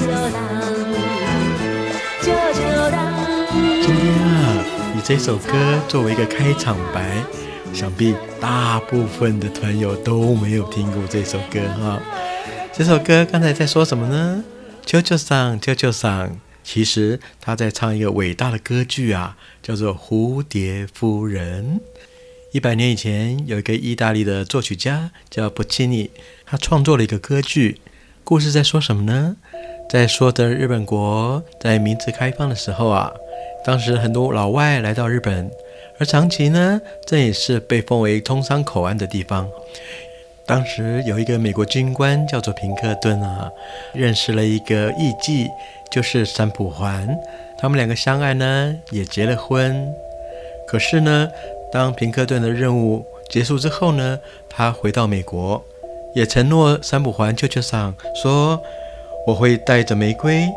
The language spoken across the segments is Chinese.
今天啊，以这首歌作为一个开场白，想必大部分的团友都没有听过这首歌哈。这首歌刚才在说什么呢？啾啾桑，啾啾桑。其实他在唱一个伟大的歌剧啊，叫做《蝴蝶夫人》。一百年以前，有一个意大利的作曲家叫波切尼，他创作了一个歌剧。故事在说什么呢？在说的日本国在明治开放的时候啊，当时很多老外来到日本，而长崎呢，这也是被封为通商口岸的地方。当时有一个美国军官叫做平克顿啊，认识了一个艺妓，就是三浦环，他们两个相爱呢，也结了婚。可是呢，当平克顿的任务结束之后呢，他回到美国，也承诺三浦环舅舅上说：“我会带着玫瑰，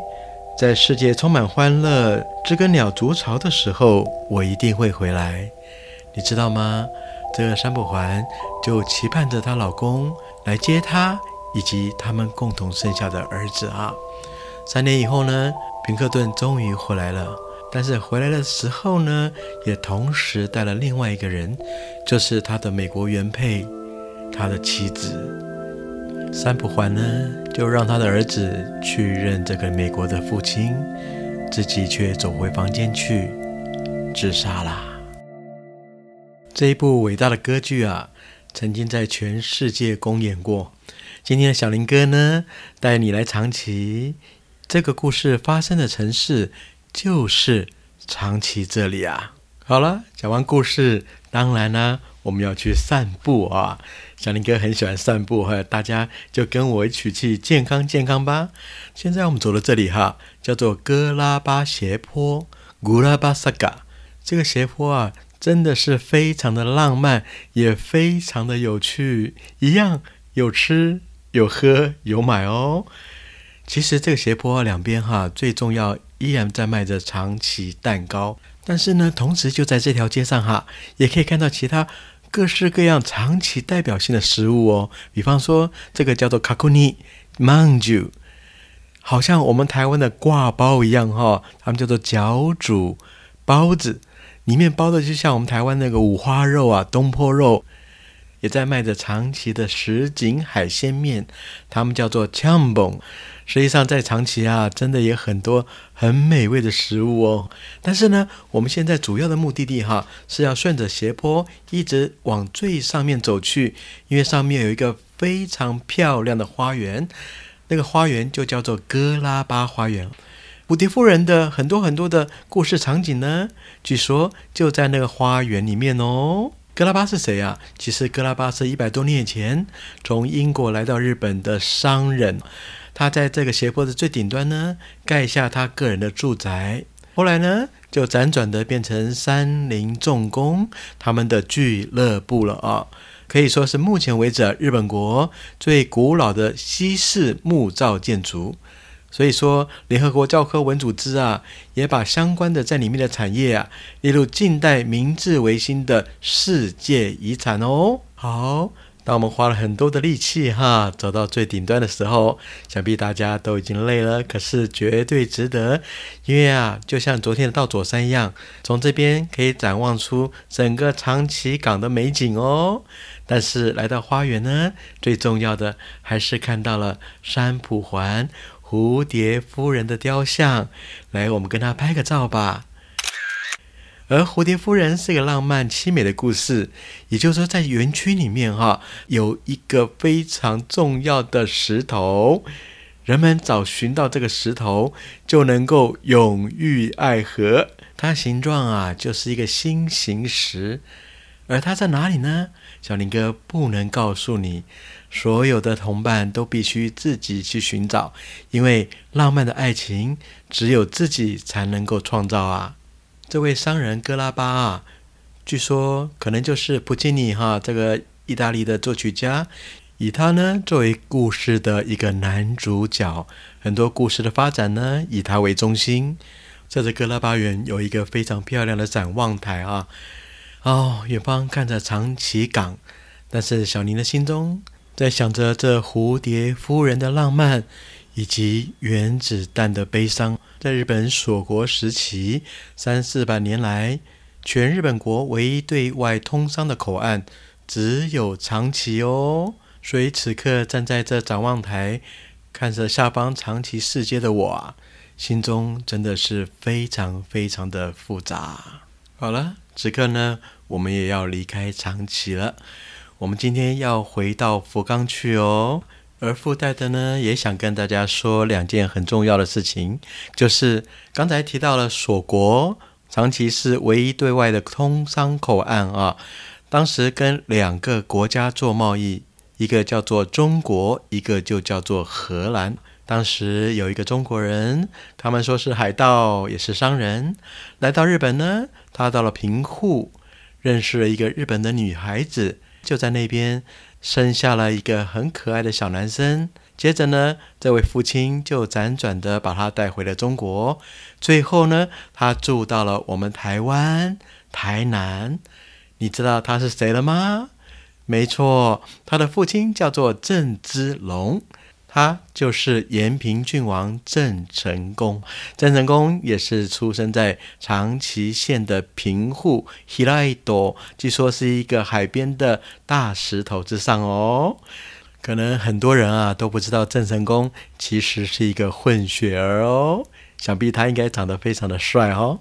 在世界充满欢乐、知更鸟筑巢的时候，我一定会回来。”你知道吗？这个三浦环就期盼着她老公来接她，以及他们共同生下的儿子啊。三年以后呢，平克顿终于回来了。但是回来的时候呢，也同时带了另外一个人，就是他的美国原配，他的妻子。三浦环呢，就让他的儿子去认这个美国的父亲，自己却走回房间去自杀啦。这一部伟大的歌剧啊，曾经在全世界公演过。今天的小林哥呢，带你来长崎。这个故事发生的城市就是长崎这里啊。好了，讲完故事，当然呢，我们要去散步啊。小林哥很喜欢散步哈，大家就跟我一起去健康健康吧。现在我们走到这里哈，叫做哥拉巴斜坡 g 拉巴萨嘎。这个斜坡啊。真的是非常的浪漫，也非常的有趣，一样有吃有喝有买哦。其实这个斜坡两边哈，最重要依然在卖着长崎蛋糕。但是呢，同时就在这条街上哈，也可以看到其他各式各样长崎代表性的食物哦。比方说这个叫做卡库尼曼珠，好像我们台湾的挂包一样哈，他们叫做角煮包子。里面包的就像我们台湾那个五花肉啊，东坡肉，也在卖着长崎的什锦海鲜面，他们叫做 c h a m b o n 实际上在长崎啊，真的也很多很美味的食物哦。但是呢，我们现在主要的目的地哈，是要顺着斜坡一直往最上面走去，因为上面有一个非常漂亮的花园，那个花园就叫做哥拉巴花园。蝴蝶夫人的很多很多的故事场景呢，据说就在那个花园里面哦。哥拉巴是谁啊？其实哥拉巴是一百多年前从英国来到日本的商人，他在这个斜坡的最顶端呢盖下他个人的住宅，后来呢就辗转的变成三菱重工他们的俱乐部了啊，可以说是目前为止日本国最古老的西式木造建筑。所以说，联合国教科文组织啊，也把相关的在里面的产业啊列入近代明治维新的世界遗产哦。好，当我们花了很多的力气哈，走到最顶端的时候，想必大家都已经累了，可是绝对值得，因为啊，就像昨天的到左山一样，从这边可以展望出整个长崎港的美景哦。但是来到花园呢，最重要的还是看到了山浦环。蝴蝶夫人的雕像，来，我们跟她拍个照吧。而蝴蝶夫人是个浪漫凄美的故事，也就是说，在园区里面哈，有一个非常重要的石头，人们找寻到这个石头就能够永浴爱河。它形状啊，就是一个心形石，而它在哪里呢？小林哥不能告诉你。所有的同伴都必须自己去寻找，因为浪漫的爱情只有自己才能够创造啊！这位商人戈拉巴啊，据说可能就是普契尼哈这个意大利的作曲家，以他呢作为故事的一个男主角，很多故事的发展呢以他为中心。在这戈拉巴园有一个非常漂亮的展望台啊，哦，远方看着长崎港，但是小宁的心中。在想着这蝴蝶夫人的浪漫，以及原子弹的悲伤。在日本锁国时期，三四百年来，全日本国唯一对外通商的口岸只有长崎哦。所以此刻站在这展望台，看着下方长崎世界的我，心中真的是非常非常的复杂。好了，此刻呢，我们也要离开长崎了。我们今天要回到福冈去哦。而附带的呢，也想跟大家说两件很重要的事情，就是刚才提到了锁国，长崎是唯一对外的通商口岸啊。当时跟两个国家做贸易，一个叫做中国，一个就叫做荷兰。当时有一个中国人，他们说是海盗，也是商人，来到日本呢。他到了平户，认识了一个日本的女孩子，就在那边。生下了一个很可爱的小男生，接着呢，这位父亲就辗转的把他带回了中国，最后呢，他住到了我们台湾台南。你知道他是谁了吗？没错，他的父亲叫做郑芝龙。他就是延平郡王郑成功，郑成功也是出生在长崎县的平户 Hiraido，据说是一个海边的大石头之上哦。可能很多人啊都不知道郑成功其实是一个混血儿哦，想必他应该长得非常的帅哦。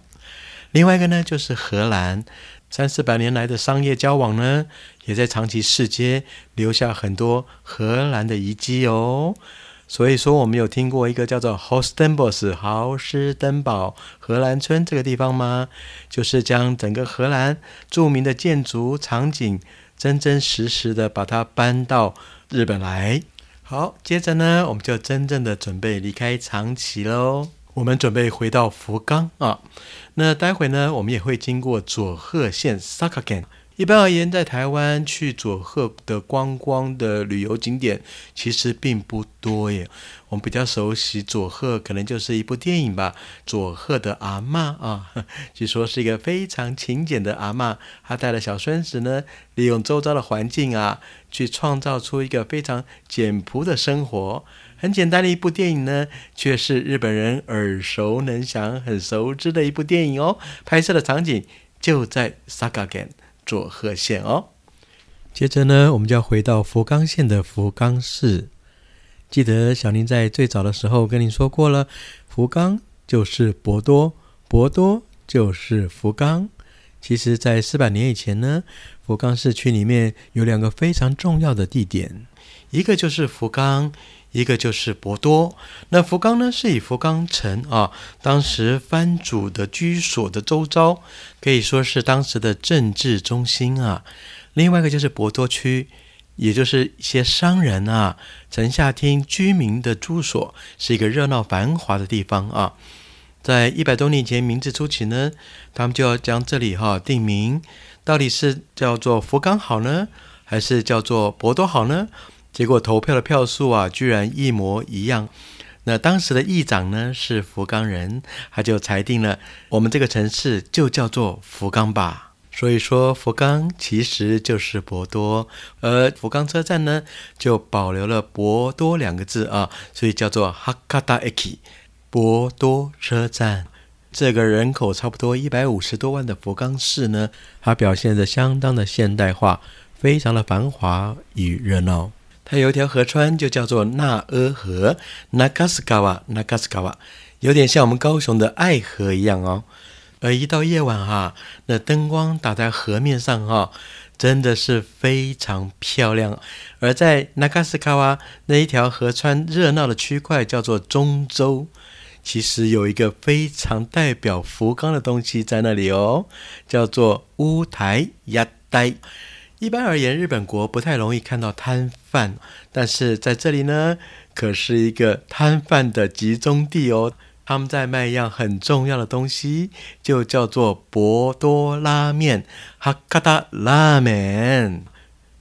另外一个呢，就是荷兰。三四百年来的商业交往呢，也在长崎市街留下很多荷兰的遗迹哦。所以说，我们有听过一个叫做 Hostenbos 豪斯登堡荷兰村这个地方吗？就是将整个荷兰著名的建筑场景，真真实实的把它搬到日本来。好，接着呢，我们就真正的准备离开长崎喽。我们准备回到福冈啊，那待会呢，我们也会经过佐贺县萨卡根。一般而言，在台湾去佐贺的观光的旅游景点其实并不多耶。我们比较熟悉佐贺，可能就是一部电影吧，《佐贺的阿妈》啊，据说是一个非常勤俭的阿妈，她带了小孙子呢，利用周遭的环境啊，去创造出一个非常简朴的生活。很简单的一部电影呢，却是日本人耳熟能详、很熟知的一部电影哦。拍摄的场景就在 Sagagen 佐贺县哦。接着呢，我们就要回到福冈县的福冈市。记得小林在最早的时候跟您说过了，福冈就是博多，博多就是福冈。其实，在四百年以前呢，福冈市区里面有两个非常重要的地点，一个就是福冈。一个就是博多，那福冈呢是以福冈城啊，当时藩主的居所的周遭，可以说是当时的政治中心啊。另外一个就是博多区，也就是一些商人啊、城下町居民的住所，是一个热闹繁华的地方啊。在一百多年前明治初期呢，他们就要将这里哈定名，到底是叫做福冈好呢，还是叫做博多好呢？结果投票的票数啊，居然一模一样。那当时的议长呢是福冈人，他就裁定了，我们这个城市就叫做福冈吧。所以说，福冈其实就是博多，而福冈车站呢就保留了博多两个字啊，所以叫做 Hakata Eki，博多车站。这个人口差不多一百五十多万的福冈市呢，它表现得相当的现代化，非常的繁华与热闹。它有一条河川，就叫做纳阿河 （Nagaskawa），Nagaskawa，有点像我们高雄的爱河一样哦。而一到夜晚哈，那灯光打在河面上哈，真的是非常漂亮。而在 Nagasakawa 那一条河川热闹的区块叫做中州，其实有一个非常代表福冈的东西在那里哦，叫做乌台鸭呆。一般而言，日本国不太容易看到摊贩，但是在这里呢，可是一个摊贩的集中地哦。他们在卖一样很重要的东西，就叫做博多拉面哈卡达拉面。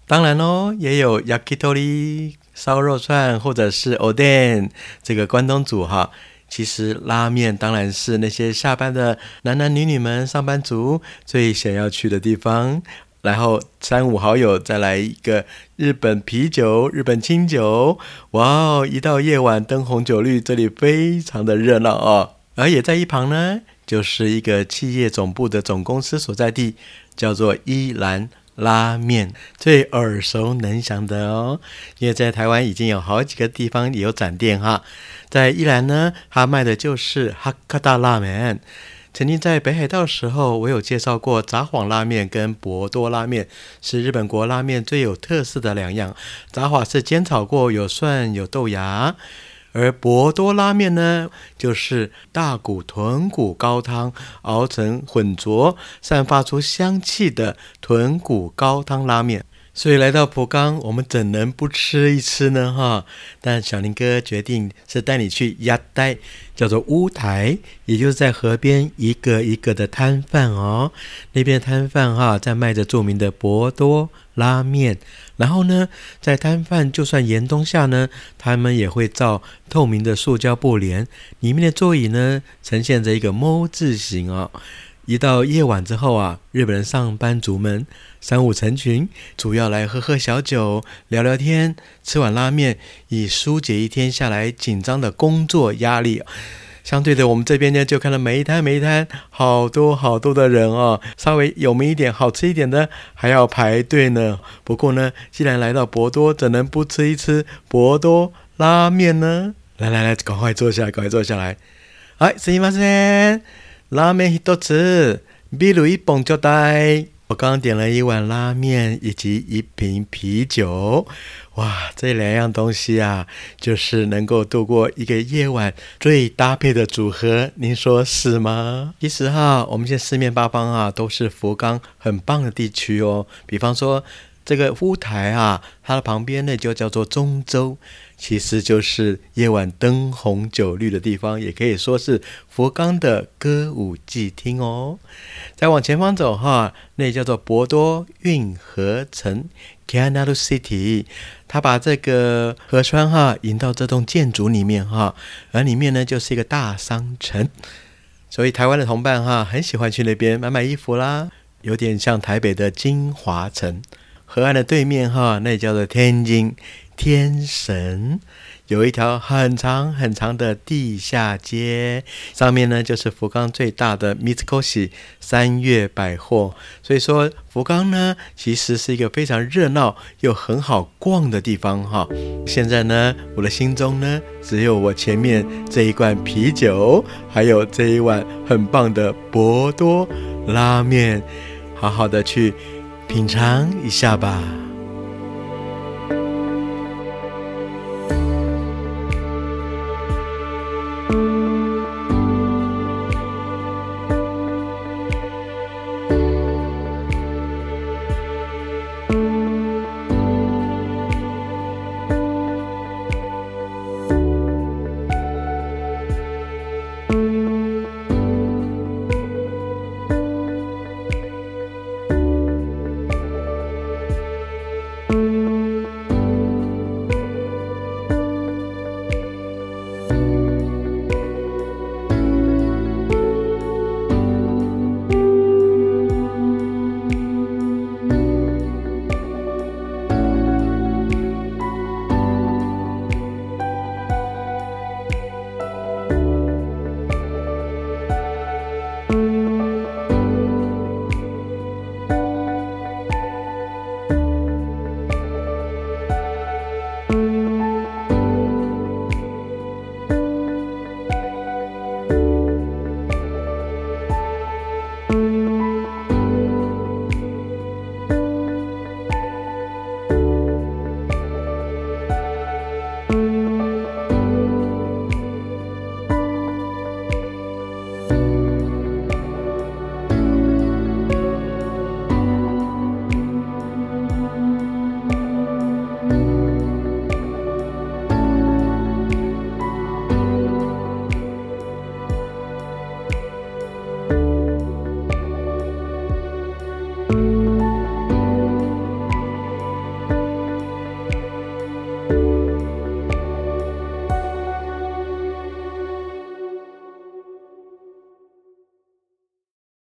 当然喽，也有 yakitori 烧肉串，或者是 oden 这个关东煮哈。其实拉面当然是那些下班的男男女女们、上班族最想要去的地方。然后三五好友再来一个日本啤酒、日本清酒，哇哦！一到夜晚灯红酒绿，这里非常的热闹哦。而也在一旁呢，就是一个企业总部的总公司所在地，叫做伊兰拉面，最耳熟能详的哦。因为在台湾已经有好几个地方有展店哈，在伊兰呢，它卖的就是哈卡达拉面。曾经在北海道的时候，我有介绍过札幌拉面跟博多拉面，是日本国拉面最有特色的两样。札幌是煎炒过，有蒜有豆芽，而博多拉面呢，就是大骨豚骨高汤熬成混浊，散发出香气的豚骨高汤拉面。所以来到浦冈，我们怎能不吃一吃呢？哈！但小林哥决定是带你去鸭呆，叫做乌台，也就是在河边一个一个的摊贩哦。那边摊贩哈，在卖着著名的博多拉面。然后呢，在摊贩就算严冬下呢，他们也会造透明的塑胶布帘，里面的座椅呢，呈现着一个“猫”字形哦。一到夜晚之后啊，日本人上班族们三五成群，主要来喝喝小酒、聊聊天、吃碗拉面，以疏解一天下来紧张的工作压力。相对的，我们这边呢，就看到每一摊每一摊好多好多的人哦，稍微有名一点、好吃一点的还要排队呢。不过呢，既然来到博多，怎能不吃一吃博多拉面呢？来来来，赶快坐下，赶快坐下来。哎，すみません。 拉面一多次，比如一捧就带。我刚点了一碗拉面以及一瓶啤酒，哇，这两样东西啊，就是能够度过一个夜晚最搭配的组合，您说是吗？其实哈，我们现在四面八方啊，都是福冈很棒的地区哦。比方说这个乌台啊，它的旁边呢就叫做中州。其实就是夜晚灯红酒绿的地方，也可以说是佛冈的歌舞伎厅哦。再往前方走哈，那叫做博多运河城 （Canal City）。它把这个河川哈引到这栋建筑里面哈，而里面呢就是一个大商城。所以台湾的同伴哈很喜欢去那边买买衣服啦，有点像台北的金华城。河岸的对面哈，那叫做天津。天神有一条很长很长的地下街，上面呢就是福冈最大的 Mitsukoshi 三月百货。所以说，福冈呢其实是一个非常热闹又很好逛的地方哈。现在呢，我的心中呢只有我前面这一罐啤酒，还有这一碗很棒的博多拉面，好好的去品尝一下吧。